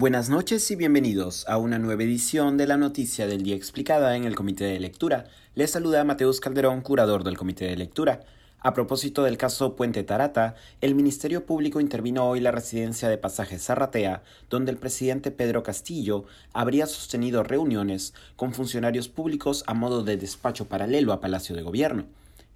Buenas noches y bienvenidos a una nueva edición de la Noticia del Día Explicada en el Comité de Lectura. Les saluda Mateus Calderón, curador del Comité de Lectura. A propósito del caso Puente Tarata, el Ministerio Público intervino hoy la residencia de Pasaje Zarratea, donde el presidente Pedro Castillo habría sostenido reuniones con funcionarios públicos a modo de despacho paralelo a Palacio de Gobierno.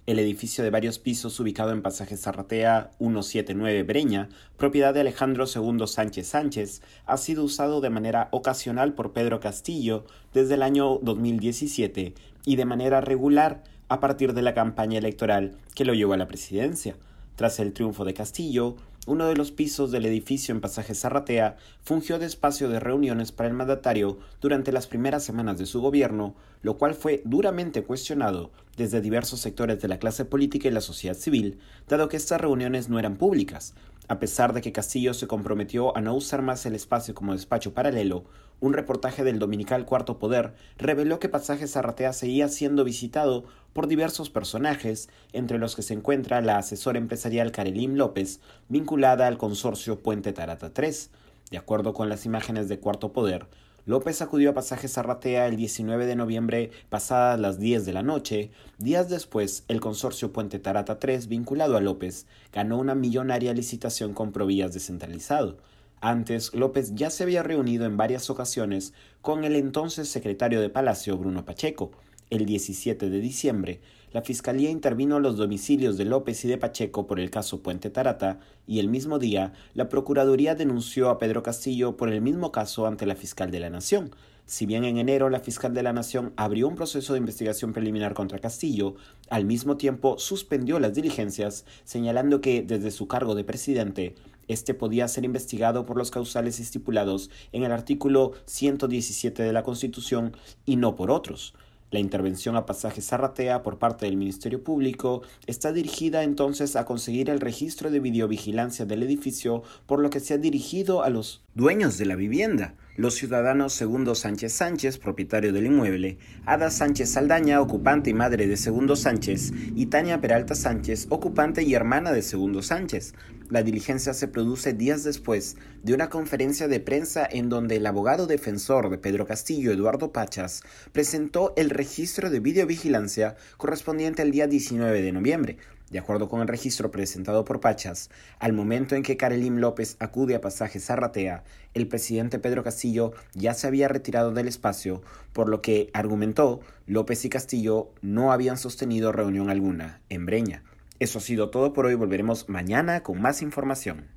El edificio de varios pisos ubicado en Pasaje Zarratea 179 Breña, propiedad de Alejandro II Sánchez Sánchez, ha sido usado de manera ocasional por Pedro Castillo desde el año 2017 y de manera regular a partir de la campaña electoral que lo llevó a la presidencia. Tras el triunfo de Castillo, uno de los pisos del edificio en Pasaje Zarratea fungió de espacio de reuniones para el mandatario durante las primeras semanas de su gobierno, lo cual fue duramente cuestionado desde diversos sectores de la clase política y la sociedad civil, dado que estas reuniones no eran públicas, a pesar de que Castillo se comprometió a no usar más el espacio como despacho paralelo, un reportaje del dominical Cuarto Poder reveló que Pasaje Zarratea seguía siendo visitado por diversos personajes, entre los que se encuentra la asesora empresarial Karelim López, vinculada al consorcio Puente Tarata 3. De acuerdo con las imágenes de Cuarto Poder, López acudió a Pasaje Zarratea el 19 de noviembre pasadas las 10 de la noche. Días después, el consorcio Puente Tarata 3, vinculado a López, ganó una millonaria licitación con Provías descentralizado. Antes, López ya se había reunido en varias ocasiones con el entonces secretario de Palacio, Bruno Pacheco. El 17 de diciembre, la Fiscalía intervino a los domicilios de López y de Pacheco por el caso Puente Tarata y el mismo día la Procuraduría denunció a Pedro Castillo por el mismo caso ante la fiscal de la Nación. Si bien en enero la fiscal de la Nación abrió un proceso de investigación preliminar contra Castillo, al mismo tiempo suspendió las diligencias, señalando que desde su cargo de presidente este podía ser investigado por los causales estipulados en el artículo 117 de la Constitución y no por otros. La intervención a pasaje Zarratea por parte del Ministerio Público está dirigida entonces a conseguir el registro de videovigilancia del edificio, por lo que se ha dirigido a los dueños de la vivienda, los ciudadanos Segundo Sánchez Sánchez, propietario del inmueble, Ada Sánchez Saldaña, ocupante y madre de Segundo Sánchez, y Tania Peralta Sánchez, ocupante y hermana de Segundo Sánchez. La diligencia se produce días después de una conferencia de prensa en donde el abogado defensor de Pedro Castillo, Eduardo Pachas, presentó el registro de videovigilancia correspondiente al día 19 de noviembre. De acuerdo con el registro presentado por Pachas, al momento en que Karelim López acude a pasaje Zarratea, el presidente Pedro Castillo ya se había retirado del espacio, por lo que, argumentó, López y Castillo no habían sostenido reunión alguna en Breña. Eso ha sido todo por hoy, volveremos mañana con más información.